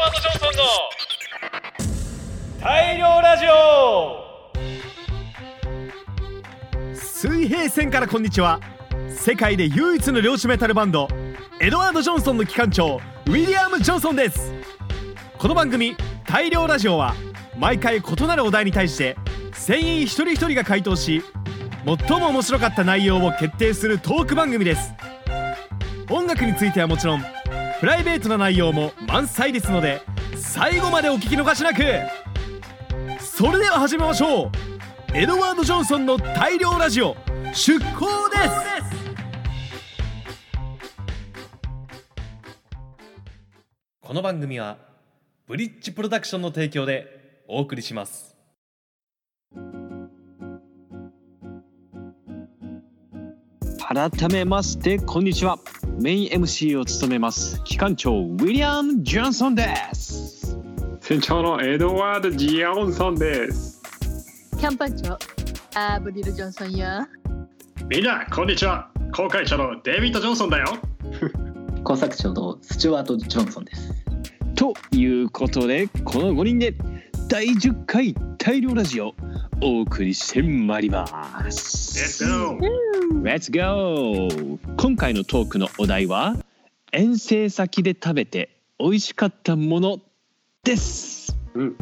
ワード・ジョンソンの大量ラジオ。水平線からこんにちは。世界で唯一の漁師メタルバンドエドワード・ジョンソンの機関長ウィリアム・ジョンソンです。この番組「大量ラジオ」は毎回異なるお題に対して船員一人一人が回答し最も面白かった内容を決定するトーク番組です。音楽についてはもちろんプライベートな内容も満載ですので最後までお聞き逃しなく。それでは始めましょう。エドワード・ジョンソンの大量ラジオ出航です。この番組はブリッジプロダクションの提供でお送りします。改めましてこんにちは。メイン MC を務めます機関長ウィリアム・ジョンソンです船長のエドワード・ジオンソンです。キャンパン長アブリル・ジョンソンよみんな、こんにちは。航海長のデイビッド・ジョンソンだよ。工作長のスチュワート・ジョンソンです。ということでこの5人で第10回大量ラジオお送りしてまいります。Let's go! Let's go! 今回のトークのお題は遠征先で食べて美味しかったものです。うん。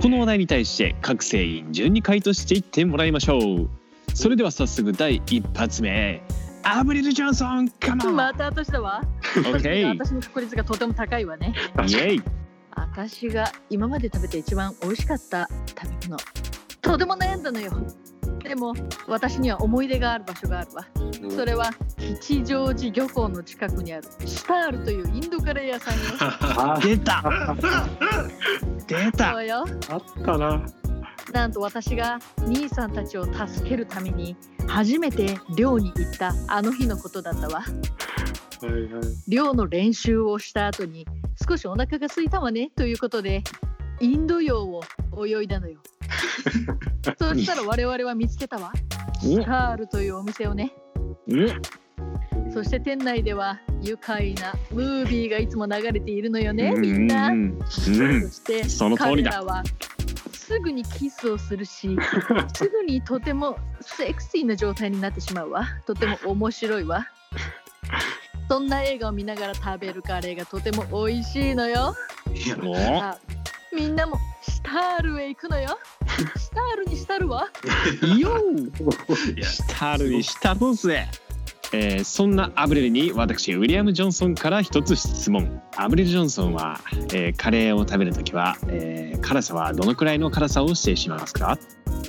このお題に対して各船員順に回答していってもらいましょう。それでは早速第一発目アブリル・ジョンソンカモンまた私だわオッケー私の確率がとても高いわねイェイ私が今まで食べて一番美味しかった食べ物とても悩んだのよ。でも私には思い出がある場所があるわ。それは吉祥寺漁港の近くにあるシタールというインドカレー屋さんよ。あ 出た。出た。そうよ。あったな。なんと私が兄さんたちを助けるために初めて漁に行ったあの日のことだったわ。はいはい。漁の練習をした後に少しお腹が空いたわねということでインド洋を泳いだのよ そしたら我々は見つけたわ。シタールというお店をね。そして店内では愉快なムービーがいつも流れているのよねみんな。そしてその通りだ。彼らはすぐにキスをするし すぐにとてもセクシーな状態になってしまうわ。とても面白いわ。そんな映画を見ながら食べるカレーがとても美味しいのよ。みんなもシタールへ行くのよシタールにしたるわ。よしたるにしたるぜ。えーそんなアブレルに私ウィリアム・ジョンソンから一つ質問。アブレル・ジョンソンは、えーカレーを食べるときは、えー辛さはどのくらいの辛さを指定しますか？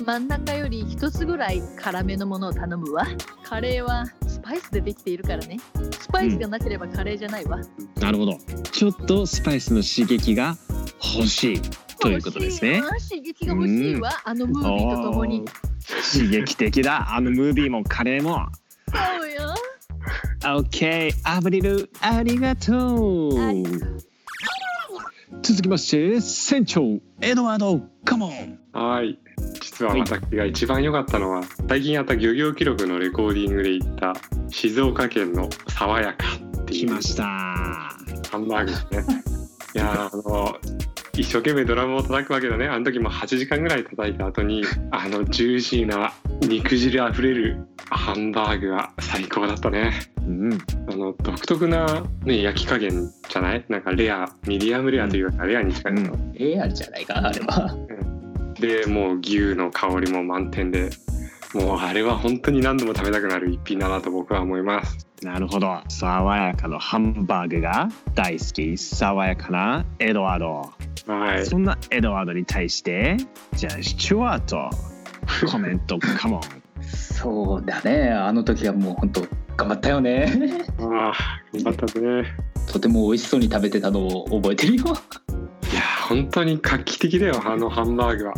真ん中より一つぐらい辛めのものを頼むわ。カレーはスパイスでできているからね。スパイスがなければカレーじゃないわ、なるほど。ちょっとスパイスの刺激が欲しいということですね刺激が欲しいわ、あのムービーとともに刺激的だ。あのムービーもカレーも。そうよ。OK アブリルありがとう。はい続きまして船長エドワード。カモンはい。実は私が一番良かったのは、最近やった漁業記録のレコーディングで行った静岡県の爽やかっていう。来ました。ハンバーグですね。いやーあの一生懸命ドラムを叩くわけだね。あの時も8時間ぐらい叩いた後に あのジューシーな肉汁あふれるハンバーグが最高だったね。うんあの独特な、ね、焼き加減じゃない？なんかレアミディアムレアというかレアに近いの、エアじゃないかな、あれは。でもう牛の香りも満点でもうあれは本当に何度も食べたくなる一品だなと僕は思います。なるほど。爽やかのハンバーグが大好き。爽やかなエドワードはい。そんなエドワードに対してじゃあスチュワート コメントカモンそうだね。あの時はもう本当頑張ったよね。ああ頑張ったね。とても美味しそうに食べてたのを覚えてるよ。いや本当に画期的だよあのハンバーグは。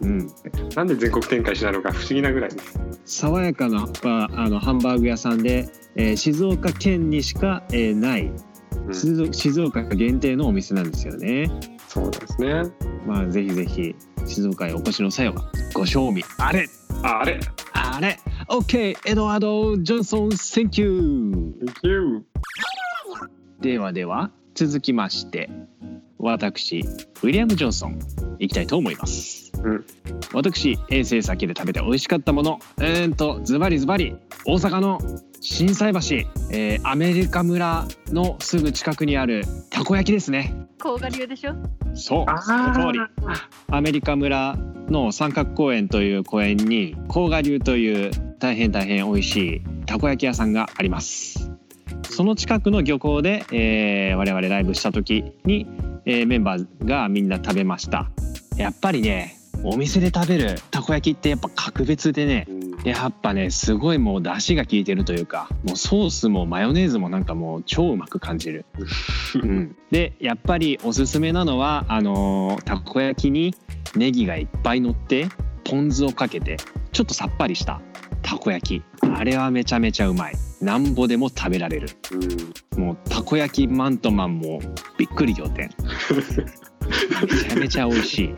うん。なんで全国展開しないのか不思議なぐらいです。爽やかなバあのハンバーグ屋さんで、えー静岡県にしか、えーないうん。静岡限定のお店なんですよねそうですね。まあぜひぜひ静岡へお越しの際はご賞味あれ。ああれ。あれ。OK エドワード・ジョンソン Thank you Thank you ではでは続きまして私ウィリアム・ジョンソンいきたいと思います、うん。私遠征先で食べて美味しかったものうーんとズバリズバリ大阪の心斎橋、えーアメリカ村のすぐ近くにあるたこ焼きですね。甲賀流でしょ？そうその通り。アメリカ村の三角公園という公園に甲賀流という大変大変美味しいたこ焼き屋さんがあります。その近くの漁港で、えー我々ライブした時に、えーメンバーがみんな食べました。やっぱりねお店で食べるたこ焼きってやっぱ格別でねうんやっぱねすごいもう出汁が効いてるというかもうソースもマヨネーズもなんかもう超うまく感じる、うん、でやっぱりおすすめなのはあのーたこ焼きにネギがいっぱい乗ってポン酢をかけてちょっとさっぱりしたたこ焼き。あれはめちゃめちゃうまい。なんぼでも食べられる。うん。もうたこ焼きマントマンもびっくり仰天 めちゃめちゃ美味しい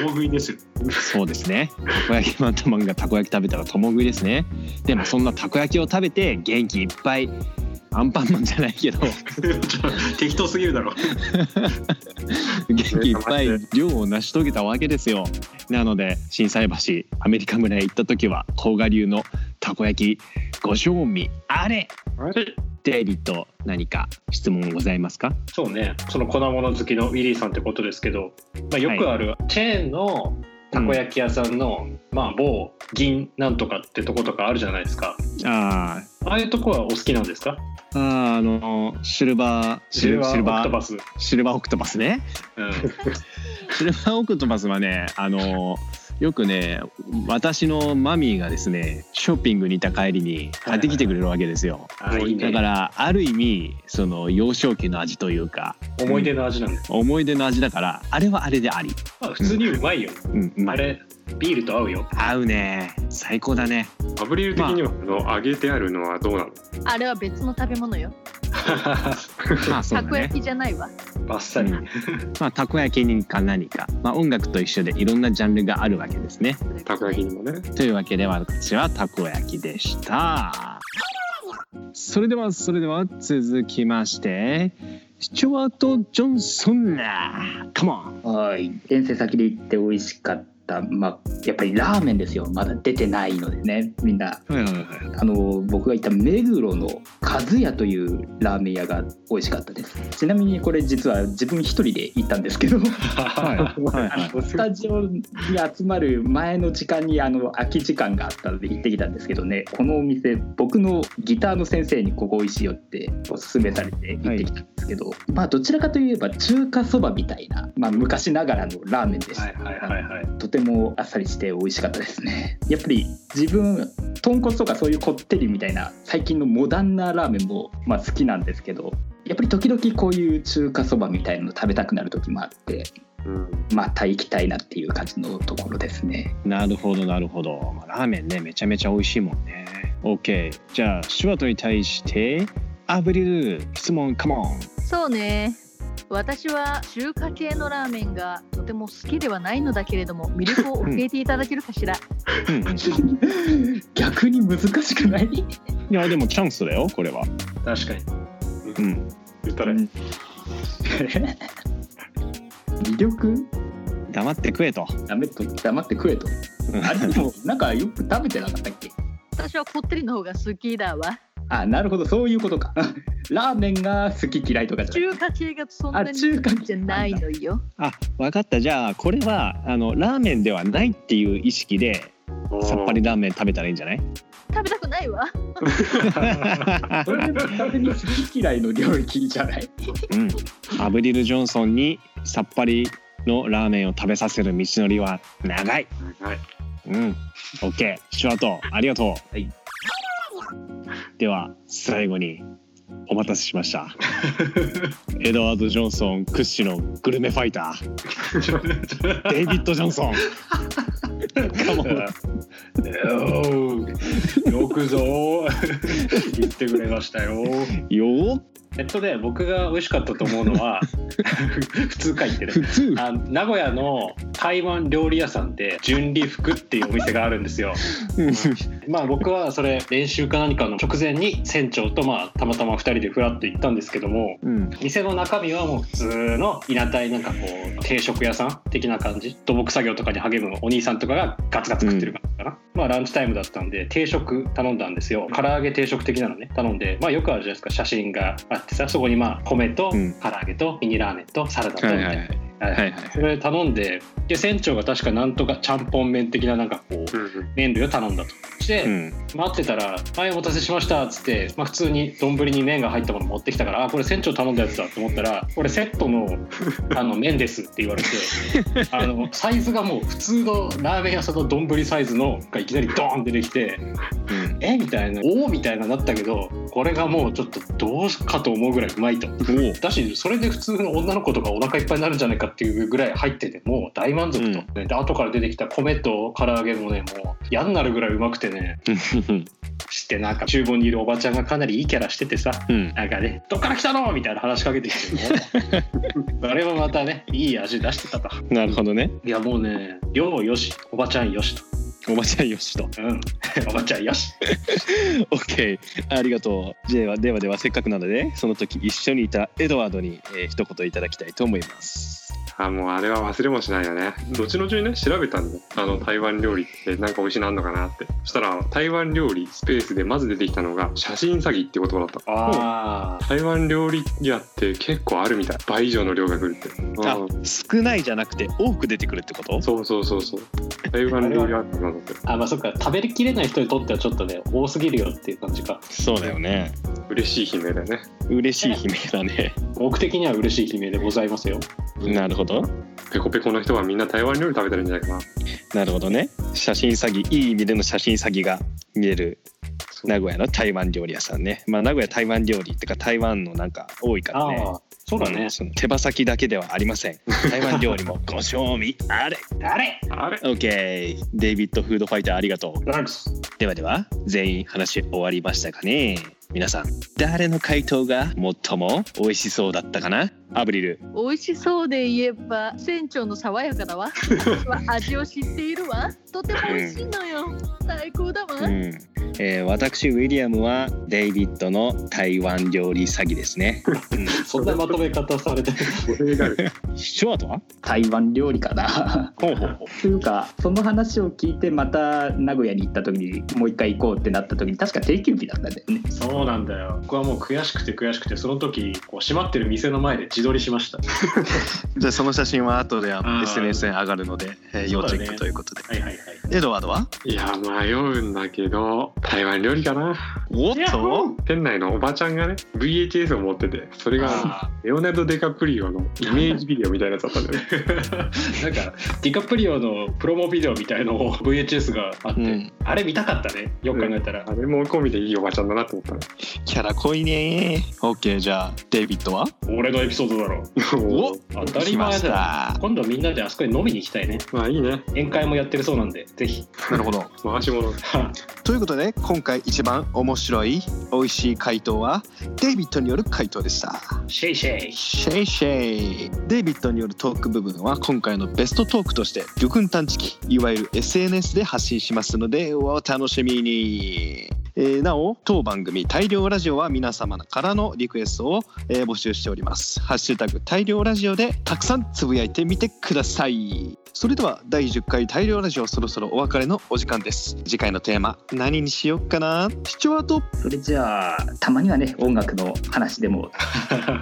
共食いですよ。そうですね。たこ焼きマントマンがたこ焼き食べたら共食いですね。でもそんなたこ焼きを食べて元気いっぱいアンパンマンじゃないけど 適当すぎるだろ。元気いっぱい量を成し遂げたわけですよ。なので心斎橋アメリカ村へ行った時は甲賀流のたこ焼きご賞味あれあれ？デイビッド何か質問ございますか？そうね。その粉物好きのウィリーさんってことですけど、まあ、よくあるチェーンのたこ焼き屋さんの、まあ某銀なんとかってとことかあるじゃないですか。あーああいうとこはお好きなんですか？あーあのシルバーシルバーオクトーパス。シルバーオクトパスねうん。シルバーオクトパスはねあのよくね私のマミーがですねショッピングに行った帰りに買ってきてくれるわけですよ、あいいね。だからある意味その幼少期の味というか思い出の味なんです。思い出の味だからあれはあれであり、まあ普通にうまいよ。うん、うまいあれビールと合うよ。合うね。最高だね。アブリル的には、あの揚げてあるのはどうなの？あれは別の食べ物よ。まあそうだね。たこ焼きじゃないわ。バッサリ。うんまあたこ焼きにか何か、まあ、音楽と一緒でいろんなジャンルがあるわけですね。たこ焼きにもね。というわけで私はたこ焼きでした。それではそれでは続きましてスチュワート・ジョンソン。なカモンはい。遠征先で行って美味しかったまあやっぱりラーメンですよ。まだ出てないのでね。みんな。はいはいはいあの僕が行った目黒の和也というラーメン屋が美味しかったです。ちなみにこれ実は自分一人で行ったんですけど。はいはいはい。スタジオに集まる前の時間にあの空き時間があったので行ってきたんですけどね。このお店僕のギターの先生にここ美味しいよっておすすめされて行ってきたんですけど、まあどちらかといえば中華そばみたいな、まあ、昔ながらのラーメンでした、はいはいはいはい。とてもあっさりして美味しかったですね。やっぱり自分豚骨とかそういうこってりみたいな最近のモダンなラーメンも、まあ、好きなんですけどやっぱり時々こういう中華そばみたいなの食べたくなる時もあってうん。また行きたいなっていう感じのところですね。なるほどなるほど、まあ、ラーメンねめちゃめちゃ美味しいもんね。OK じゃあシュワートに対してアブリル質問カモンそうね。私は中華系のラーメンがとても好きではないのだけれども魅力を教えていただけるかしら？逆に難しくないいやでもチャンスだよこれは確かに。うん。言ったらうん。魅力黙って食えとダメと黙って食えとあれでもなん。かよく食べてなかったっけ私はこってりの方が好きだわ。あなるほどそういうことかラーメンが好き嫌いとかじゃなくて中華系がそんなにあ中華じゃないのよ。あ分かった。じゃあこれはあのラーメンではないっていう意識でさっぱりラーメン食べたらいいんじゃない？食べたくないわ。それでも完全に好き嫌いの領域じゃない？うん。アブリル・ジョンソンにさっぱりのラーメンを食べさせる道のりは長い。はい。うん。OK シュワートありがとう、はい。では最後にお待たせしました。エドワード・ジョンソン屈指のグルメファイター。デイビッド・ジョンソン。よくぞ。言ってくれましたよ。よーえっとね僕が美味しかったと思うのは 普通か言ってね普通。あ名古屋の台湾料理屋さんで純利福っていうお店があるんですよ。まあ僕はそれ練習か何かの直前に船長とまあたまたま2人でフラッと行ったんですけどもうん。店の中身はもう普通の稲体なんかこう定食屋さん的な感じ。土木作業とかに励むお兄さんとかがガツガツ食ってる感じかな、まあランチタイムだったんで定食頼んだんですよ。唐揚げ定食的なのね頼んで。まあよくあるじゃないですか。写真があってさそこにまあ米とうん。唐揚げとミニラーメンとサラダとみたいな、はい。はいそれ頼んでで船長が確かなんとかちゃんぽん麺的ななんかこううんうん。麺類を頼んだと。して、うん。待ってたら「はいお待たせしました」っつって、まあ、普通に丼に麺が入ったもの持ってきたから「あこれ船長頼んだやつだ」と思ったら「これセットの あの麺です」って言われてあのサイズがもう普通のラーメン屋さんの丼サイズのがいきなりドーン出てきてうん「えみたいな「おお」みたいななったけどこれがもうちょっとどうかと思うぐらいうまいと。だしそれで普通の女の子とかお腹いっぱいになるんじゃないかっていうぐらい入っててもう大満足と、ね。で後から出てきた米と唐揚げもねもう嫌になるぐらいうまくてね。してなんか厨房にいるおばちゃんがかなりいいキャラしててさうん。なんかね「どっから来たの?」みたいな話しかけてきても それもまたねいい味出してたと。なるほどね。いやもうね量よしおばちゃんよしと。おばちゃんよしと。うん。おばちゃんよし。OK ありがとう。ではではではせっかくなのでその時一緒にいたエドワードに、えー一言いただきたいと思いますあもうあれは忘れもしないよね。後々にね調べたんだよ。あの台湾料理ってなんか美味しいのあんのかなって。そしたら台湾料理スペースでまず出てきたのが写真詐欺って言葉だった。ああ台湾料理屋って結構あるみたい。倍以上の量が来るって。あうん。少ないじゃなくて多く出てくるってこと？そうそうそうそう。台湾料理屋ってなんだって。あまあそっか。食べきれない人にとってはちょっとね多すぎるよっていう感じか。そうだよね嬉しい悲鳴だよね。嬉しい悲鳴だね。僕的には嬉しい悲鳴でございますよ。なるほど。ペコペコの人はみんな台湾料理食べてるんじゃないかな。なるほどね。写真詐欺いい意味での写真詐欺が見える名古屋の台湾料理屋さんね。まあ名古屋台湾料理ってか台湾のなんか多いからね。ああそうだね。んその手羽先だけではありません。台湾料理もご賞味あれ誰あれ。OK デイビッドフードファイターありがとう。ではでは全員話終わりましたかね皆さん誰の回答が最も美味しそうだったかな？アブリル。美味しそうで言えば船長の爽やかだわ。味を知っているわ。とても美味しいのよ。最高だわ、うん。えー私ウィリアムはデイビッドの台湾料理詐欺ですね、うん。そんなまとめ方されてショートは？台湾料理かな。ほうほうほというかその話を聞いてまた名古屋に行った時にもう一回行こうってなった時に確か定休日だったんだよね。そうなんだよ。僕はもう悔しくて悔しくてその時こう閉まってる店の前で自撮りしました。じゃあその写真は後で SNS に上がるので、えー要チェックということで、はいはいはい。エドワードは？いや迷うんだけど台湾料理かな。おっと？店内のおばちゃんがね VHS を持っててそれがあレオナルド・デカプリオのイメージビデオみたいなやつだったんだよ。ね ーなんかディカプリオのプロモビデオみたいのを VHS があって、うん。あれ見たかったね。よく考えたら、あれも込みでいいおばちゃんだなと思ったねキャラ濃いね OK じゃあデイビッドは？俺のエピソードだろ。お当たり来まし前だ今度みんなであそこに飲みに行きたいね。まあいいね。宴会もやってるそうなんでぜひ。なるほど。回し物。ということで今回一番面白い美味しい回答はデイビッドによる回答でした。谢谢。谢谢。デイビッドによるトーク部分は今回のベストトークとして魚群探知機いわゆる SNS で発信しますのでお楽しみに、えーなお当番組大漁ラジオは皆様からのリクエストを、えー募集しております。ハッシュタグ大漁ラジオでたくさんつぶやいてみてください。それでは第10回大漁ラジオそろそろお別れのお時間です。次回のテーマ何にしよっかな？視聴アート。それじゃあたまにはね音楽の話でも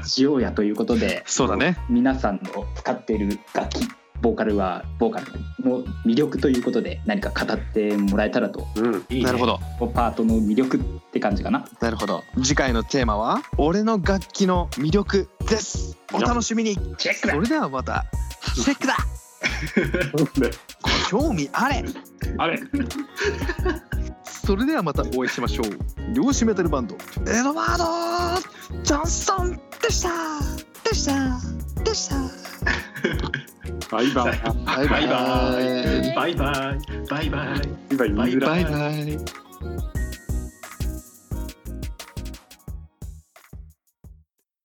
しようやということで そうだね。皆さんの使っている楽器ボーカルはボーカルの魅力ということで何か語ってもらえたらと。うん。いいねなるほど。パートの魅力って感じかな。なるほど。次回のテーマは俺の楽器の魅力です。お楽しみに。チェックだ。それではまたチェックだ。ご 興味あれ。あれ。それではまたお会いしましょう。漁師メタルバンドエドワード・ジョンソンでした。でした。でした バイバイ。バイバイ。バイバイ。バイバイ。バイバイ。バイバイ。